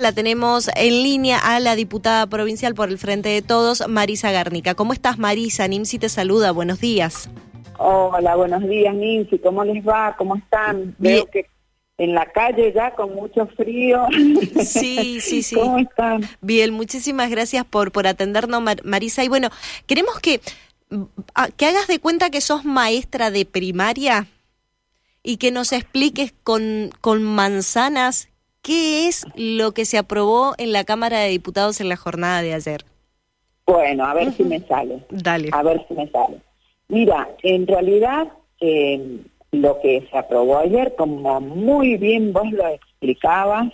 La tenemos en línea a la diputada provincial por el Frente de Todos, Marisa Garnica. ¿Cómo estás, Marisa? Nimsi te saluda. Buenos días. Hola, buenos días, Nimsi. ¿Cómo les va? ¿Cómo están? Veo que en la calle ya con mucho frío. Sí, sí, sí. ¿Cómo están? Bien, muchísimas gracias por, por atendernos, Marisa. Y bueno, queremos que, que hagas de cuenta que sos maestra de primaria y que nos expliques con, con manzanas ¿Qué es lo que se aprobó en la Cámara de Diputados en la jornada de ayer? Bueno, a ver si me sale. Dale. A ver si me sale. Mira, en realidad eh, lo que se aprobó ayer, como muy bien vos lo explicabas,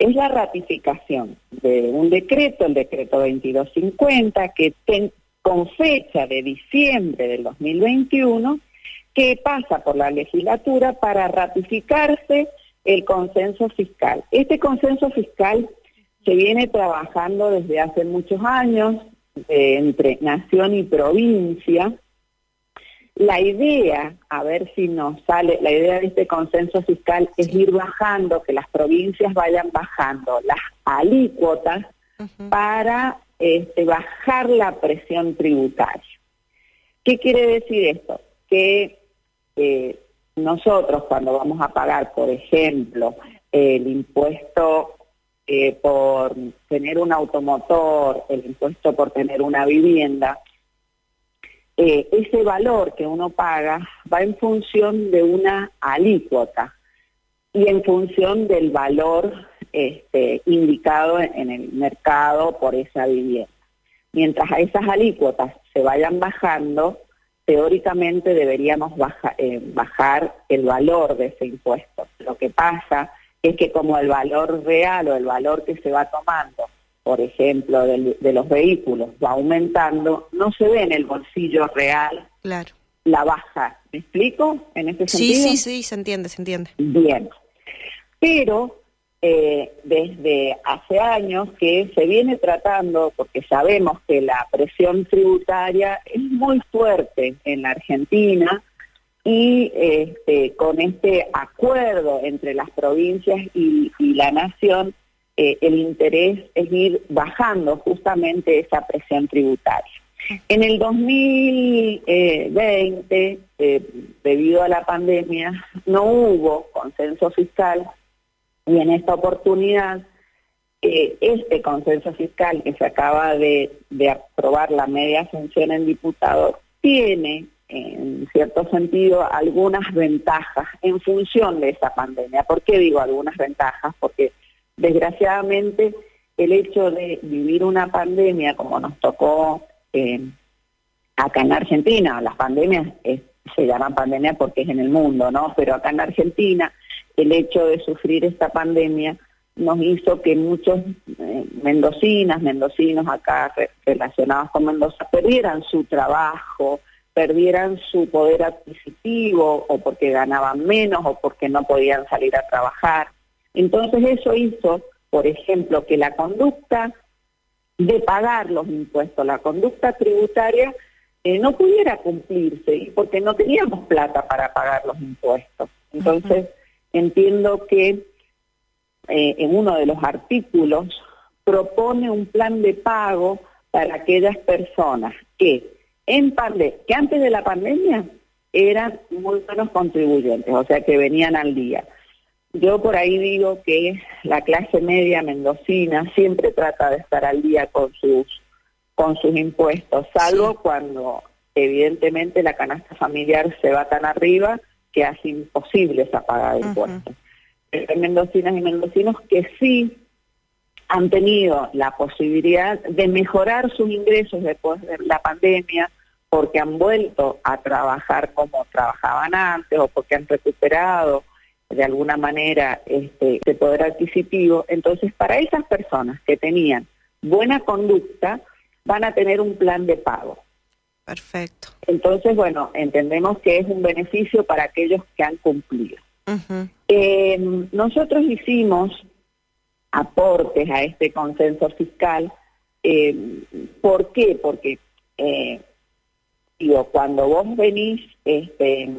es la ratificación de un decreto, el decreto 2250, que con fecha de diciembre del 2021, que pasa por la legislatura para ratificarse el consenso fiscal. Este consenso fiscal se viene trabajando desde hace muchos años eh, entre nación y provincia. La idea, a ver si nos sale, la idea de este consenso fiscal es ir bajando, que las provincias vayan bajando las alícuotas para este, bajar la presión tributaria. ¿Qué quiere decir esto? Que eh, nosotros cuando vamos a pagar, por ejemplo, el impuesto eh, por tener un automotor, el impuesto por tener una vivienda, eh, ese valor que uno paga va en función de una alícuota y en función del valor este, indicado en el mercado por esa vivienda. Mientras a esas alícuotas se vayan bajando, teóricamente deberíamos eh, bajar el valor de ese impuesto. Lo que pasa es que como el valor real o el valor que se va tomando, por ejemplo, de los vehículos va aumentando, no se ve en el bolsillo real claro. la baja. ¿Me explico en ese sentido? Sí, sí, sí, se entiende, se entiende. Bien. Pero eh, desde hace años que se viene tratando, porque sabemos que la presión tributaria es muy fuerte en la Argentina y este, con este acuerdo entre las provincias y, la nación, eh, el interés es ir bajando justamente esa presión tributaria. En el 2020, eh, debido a la pandemia, no hubo consenso fiscal y en esta oportunidad, eh, este consenso fiscal que se acaba de, aprobar la media sanción en diputados tiene, en cierto sentido, algunas ventajas en función de esa pandemia. ¿Por qué digo algunas ventajas? Porque desgraciadamente el hecho de vivir una pandemia como nos tocó eh, acá en Argentina, las pandemias se llaman pandemia porque es en el mundo, ¿no? Pero acá en Argentina el hecho de sufrir esta pandemia nos hizo que muchos eh, mendocinas, mendocinos acá relacionados con Mendoza perdieran su trabajo, perdieran su poder adquisitivo o porque ganaban menos o porque no podían salir a trabajar. Entonces eso hizo, por ejemplo, que la conducta de pagar los impuestos, la conducta tributaria, eh, no pudiera cumplirse porque no teníamos plata para pagar los impuestos. Entonces, entiendo que eh, en uno de los artículos propone un plan de pago para aquellas personas que, en que antes de la pandemia eran muy buenos contribuyentes, o sea que venían al día. Yo por ahí digo que la clase media mendocina siempre trata de estar al día con sus con sus impuestos, salvo cuando evidentemente la canasta familiar se va tan arriba que hace imposible esa paga de impuestos. hay mendocinas y mendocinos que sí han tenido la posibilidad de mejorar sus ingresos después de la pandemia porque han vuelto a trabajar como trabajaban antes o porque han recuperado de alguna manera este, ese poder adquisitivo. Entonces, para esas personas que tenían buena conducta, van a tener un plan de pago. Perfecto. Entonces, bueno, entendemos que es un beneficio para aquellos que han cumplido. Eh, nosotros hicimos aportes a este consenso fiscal. Eh, ¿Por qué? Porque, eh, digo, cuando vos venís este,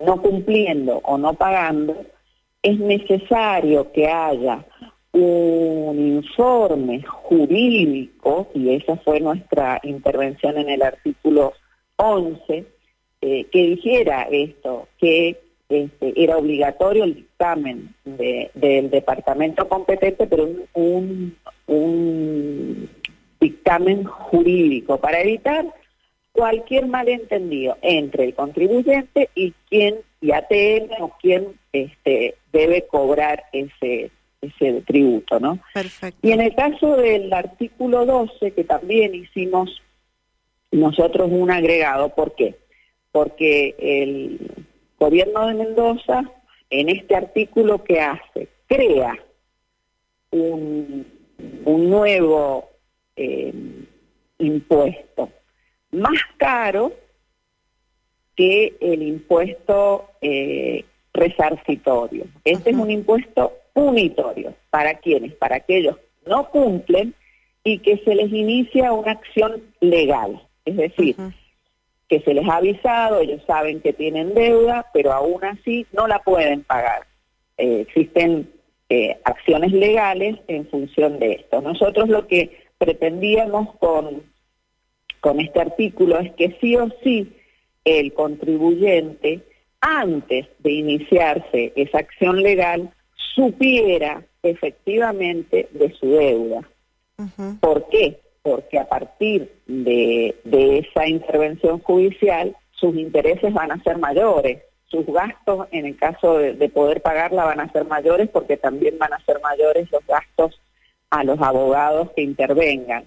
no cumpliendo o no pagando, es necesario que haya un informe jurídico, y esa fue nuestra intervención en el artículo 11, eh, que dijera esto, que este, era obligatorio el dictamen del departamento competente, pero un, un, dictamen jurídico para evitar cualquier malentendido entre el contribuyente y quien, y ATM o quien este, debe cobrar ese, ese tributo, ¿no? Perfecto. Y en el caso del artículo 12, que también hicimos nosotros un agregado, ¿por qué? Porque el gobierno de Mendoza, en este artículo que hace, crea un, un nuevo eh, impuesto más caro que el impuesto eh, resarcitorio. Este es un impuesto unitorio. ¿Para quienes? Para aquellos que no cumplen y que se les inicia una acción legal. Es decir, que se les ha avisado, ellos saben que tienen deuda, pero aún así no la pueden pagar. Eh, existen eh, acciones legales en función de esto. Nosotros lo que pretendíamos con, con este artículo es que sí o sí el contribuyente, antes de iniciarse esa acción legal, supiera efectivamente de su deuda. ¿Por qué? Porque a partir de, esa intervención judicial, sus intereses van a ser mayores, sus gastos en el caso de, de, poder pagarla van a ser mayores porque también van a ser mayores los gastos a los abogados que intervengan.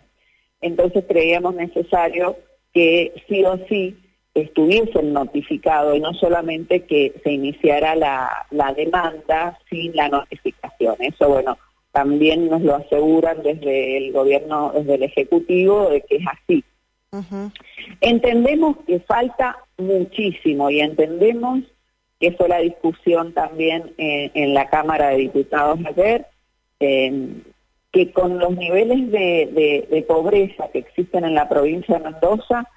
Entonces creíamos necesario que sí o sí estuviesen notificados y no solamente que se iniciara la, la demanda sin la notificación. Eso, bueno, también nos lo aseguran desde el gobierno, desde el Ejecutivo, de que es así. Entendemos que falta muchísimo y entendemos que fue la discusión también en, la Cámara de Diputados ayer, que con los niveles de, de pobreza que existen en la provincia de Mendoza,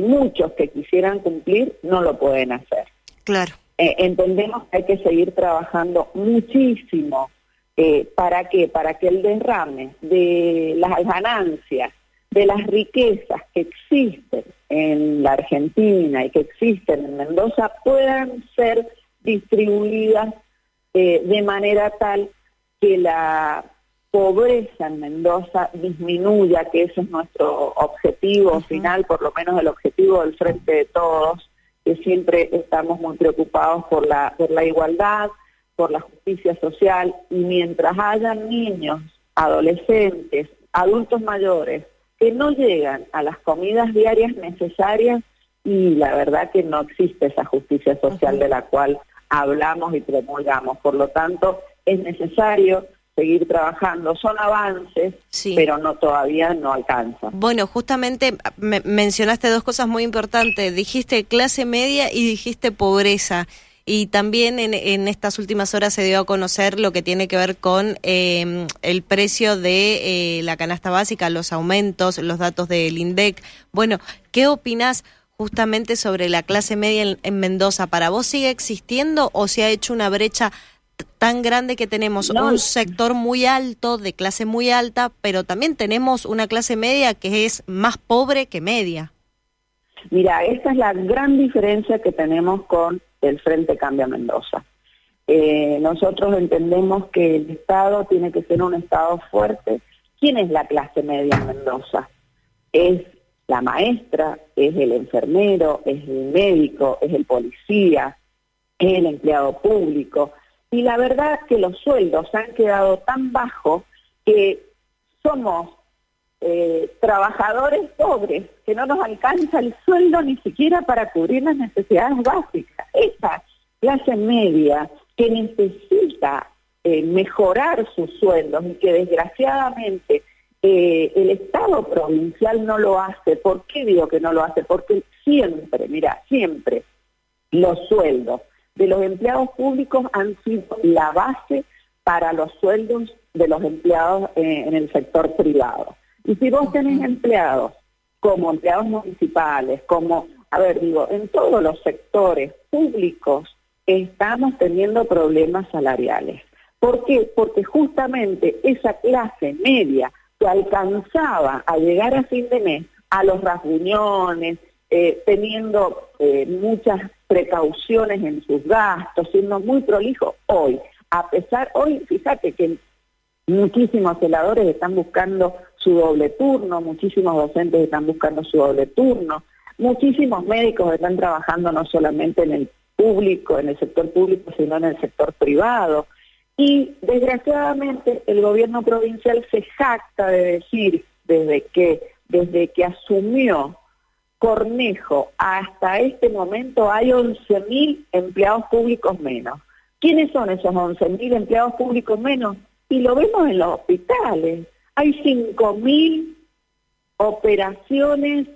muchos que quisieran cumplir no lo pueden hacer. Claro. Eh, entendemos que hay que seguir trabajando muchísimo. Eh, ¿Para qué? Para que el derrame de las ganancias, de las riquezas que existen en la Argentina y que existen en Mendoza puedan ser distribuidas eh, de manera tal que la pobreza en Mendoza disminuya, que ese es nuestro objetivo final, por lo menos el objetivo del Frente de Todos, que siempre estamos muy preocupados por la, por la igualdad, por la justicia social, y mientras hayan niños, adolescentes, adultos mayores, que no llegan a las comidas diarias necesarias, y la verdad que no existe esa justicia social de la cual hablamos y promulgamos. Por lo tanto, es necesario seguir trabajando. Son avances, pero no todavía no alcanza. Bueno, justamente mencionaste dos cosas muy importantes. Dijiste clase media y dijiste pobreza. Y también en, estas últimas horas se dio a conocer lo que tiene que ver con em, el precio de eh, la canasta básica, los aumentos, los datos del INDEC. Bueno, ¿qué opinas justamente sobre la clase media en, en Mendoza? ¿Para vos sigue existiendo o se ha hecho una brecha tan grande que tenemos un sector muy alto, de clase muy alta, pero también tenemos una clase media que es más pobre que media. Mira, esta es la gran diferencia que tenemos con el Frente Cambia Mendoza. Eh, nosotros entendemos que el Estado tiene que ser un Estado fuerte. ¿Quién es la clase media en Mendoza? Es la maestra, es el enfermero, es el médico, es el policía, es el empleado público, y la verdad que los sueldos han quedado tan bajos que somos eh, trabajadores pobres, que no nos alcanza el sueldo ni siquiera para cubrir las necesidades básicas. Esa clase media que necesita eh, mejorar sus sueldos y que desgraciadamente eh, el Estado provincial no lo hace. ¿Por qué digo que no lo hace? Porque siempre, mira, siempre los sueldos de los empleados públicos han sido la base para los sueldos de los empleados eh, en el sector privado. Y si vos tenés empleados como empleados municipales, como, a ver, digo, en todos los sectores públicos estamos teniendo problemas salariales. ¿Por qué? Porque justamente esa clase media que alcanzaba a llegar a fin de mes a los rasguñones, eh, teniendo eh, muchas precauciones en sus gastos, siendo muy prolijo hoy. A pesar, hoy, fíjate que muchísimos celadores están buscando su doble turno, muchísimos docentes están buscando su doble turno, muchísimos médicos están trabajando no solamente en el público, en el sector público, sino en el sector privado. Y desgraciadamente el gobierno provincial se jacta de decir desde que, desde que asumió Cornejo hasta este momento hay 11.000 empleados públicos menos. ¿Quiénes son esos 11.000 empleados públicos menos? Y lo vemos en los hospitales. Hay 5.000 operaciones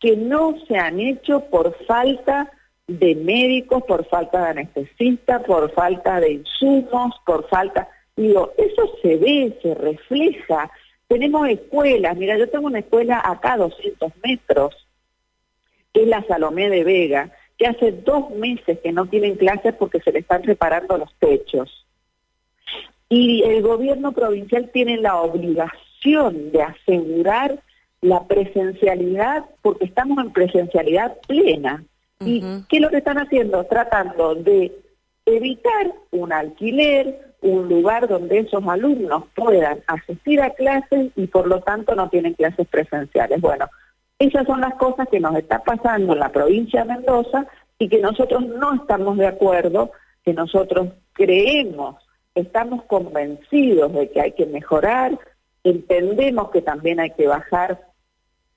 que no se han hecho por falta de médicos, por falta de anestesistas, por falta de insumos, por falta... Digo, eso se ve, se refleja. Tenemos escuelas, mira, yo tengo una escuela acá a 200 metros, que es la Salomé de Vega, que hace dos meses que no tienen clases porque se le están reparando los techos. Y el gobierno provincial tiene la obligación de asegurar la presencialidad porque estamos en presencialidad plena. ¿Y qué es lo que están haciendo? Tratando de evitar un alquiler, un lugar donde esos alumnos puedan asistir a clases y por lo tanto no tienen clases presenciales. Bueno, esas son las cosas que nos está pasando en la provincia de Mendoza y que nosotros no estamos de acuerdo, que nosotros creemos, estamos convencidos de que hay que mejorar, entendemos que también hay que bajar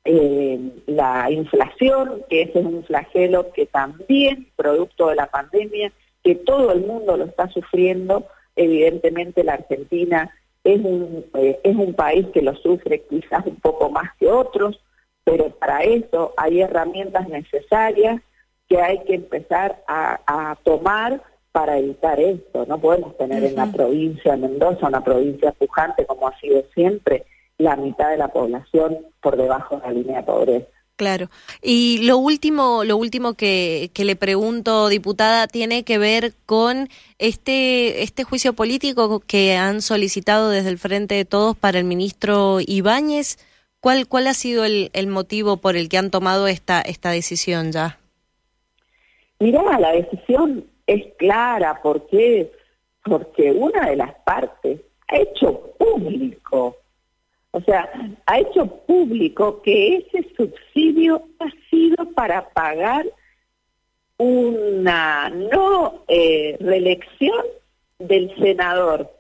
eh, la inflación, que ese es un flagelo que también, producto de la pandemia, que todo el mundo lo está sufriendo, evidentemente la Argentina es un, eh, es un país que lo sufre quizás un poco más que otros, pero para eso hay herramientas necesarias que hay que empezar a, tomar para evitar esto. No podemos tener en la provincia de Mendoza, una provincia pujante como ha sido siempre, la mitad de la población por debajo de la línea de pobreza. Claro. Y lo último, lo último que, que, le pregunto, diputada, tiene que ver con este, este juicio político que han solicitado desde el Frente de Todos para el ministro Ibáñez. ¿Cuál, cuál ha sido el, el motivo por el que han tomado esta, esta decisión ya? Mirá, la decisión es clara. ¿Por qué? Porque una de las partes ha hecho público o sea, ha hecho público que ese subsidio ha sido para pagar una no eh, reelección del senador.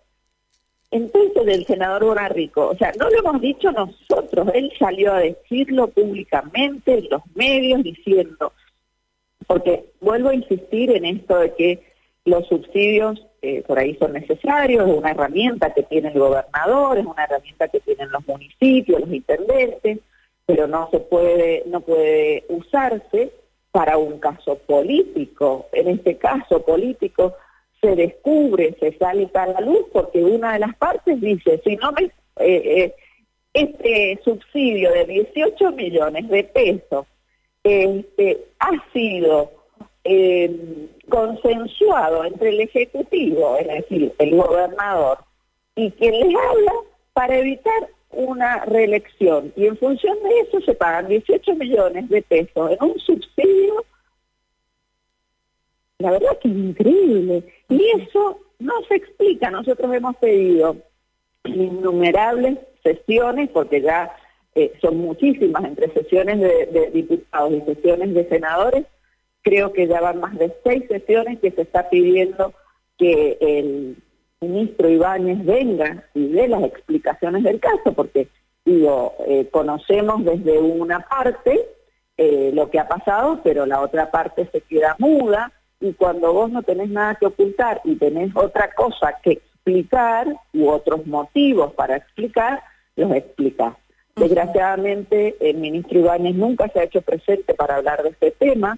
Entonces, del senador Rico. O sea, no lo hemos dicho nosotros, él salió a decirlo públicamente en los medios diciendo, porque vuelvo a insistir en esto de que los subsidios eh, por ahí son necesarios, es una herramienta que tiene el gobernador, es una herramienta que tienen los municipios, los intendentes, pero no se puede, no puede usarse para un caso político. En este caso político se descubre, se sale a la luz porque una de las partes dice, si no me, eh, eh, este subsidio de 18 millones de pesos este, ha sido eh, consensuado entre el Ejecutivo, es decir, el gobernador, y quien les habla para evitar una reelección. Y en función de eso se pagan 18 millones de pesos en un subsidio. La verdad que es increíble. Y eso no se explica. Nosotros hemos pedido innumerables sesiones, porque ya eh, son muchísimas entre sesiones de diputados y sesiones de senadores, Creo que ya van más de seis sesiones que se está pidiendo que el ministro Ibáñez venga y dé las explicaciones del caso, porque digo, eh, conocemos desde una parte eh, lo que ha pasado, pero la otra parte se queda muda y cuando vos no tenés nada que ocultar y tenés otra cosa que explicar u otros motivos para explicar, los explicás. Desgraciadamente el ministro Ibáñez nunca se ha hecho presente para hablar de este tema,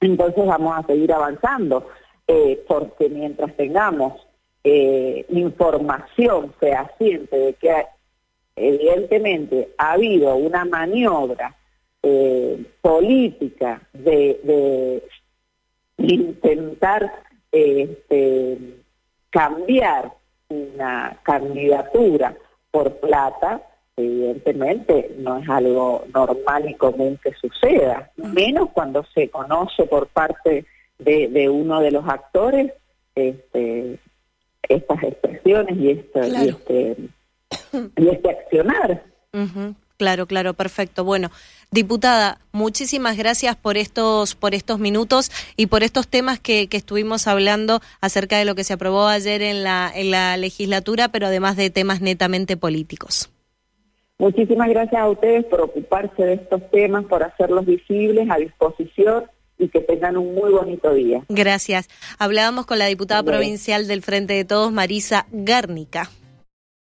entonces vamos a seguir avanzando, eh, porque mientras tengamos eh, información fehaciente de que evidentemente ha habido una maniobra eh, política de, intentar este, cambiar una candidatura por plata, evidentemente no es algo normal y común que suceda, menos cuando se conoce por parte de, uno de los actores este, estas expresiones y, este, y, este, y este accionar. Claro, claro, perfecto. Bueno, diputada, muchísimas gracias por estos, por estos minutos y por estos temas que, que, estuvimos hablando acerca de lo que se aprobó ayer en la, en la legislatura, pero además de temas netamente políticos. Muchísimas gracias a ustedes por ocuparse de estos temas, por hacerlos visibles, a disposición y que tengan un muy bonito día. Gracias. Hablábamos con la diputada provincial del Frente de Todos, Marisa Gárnica.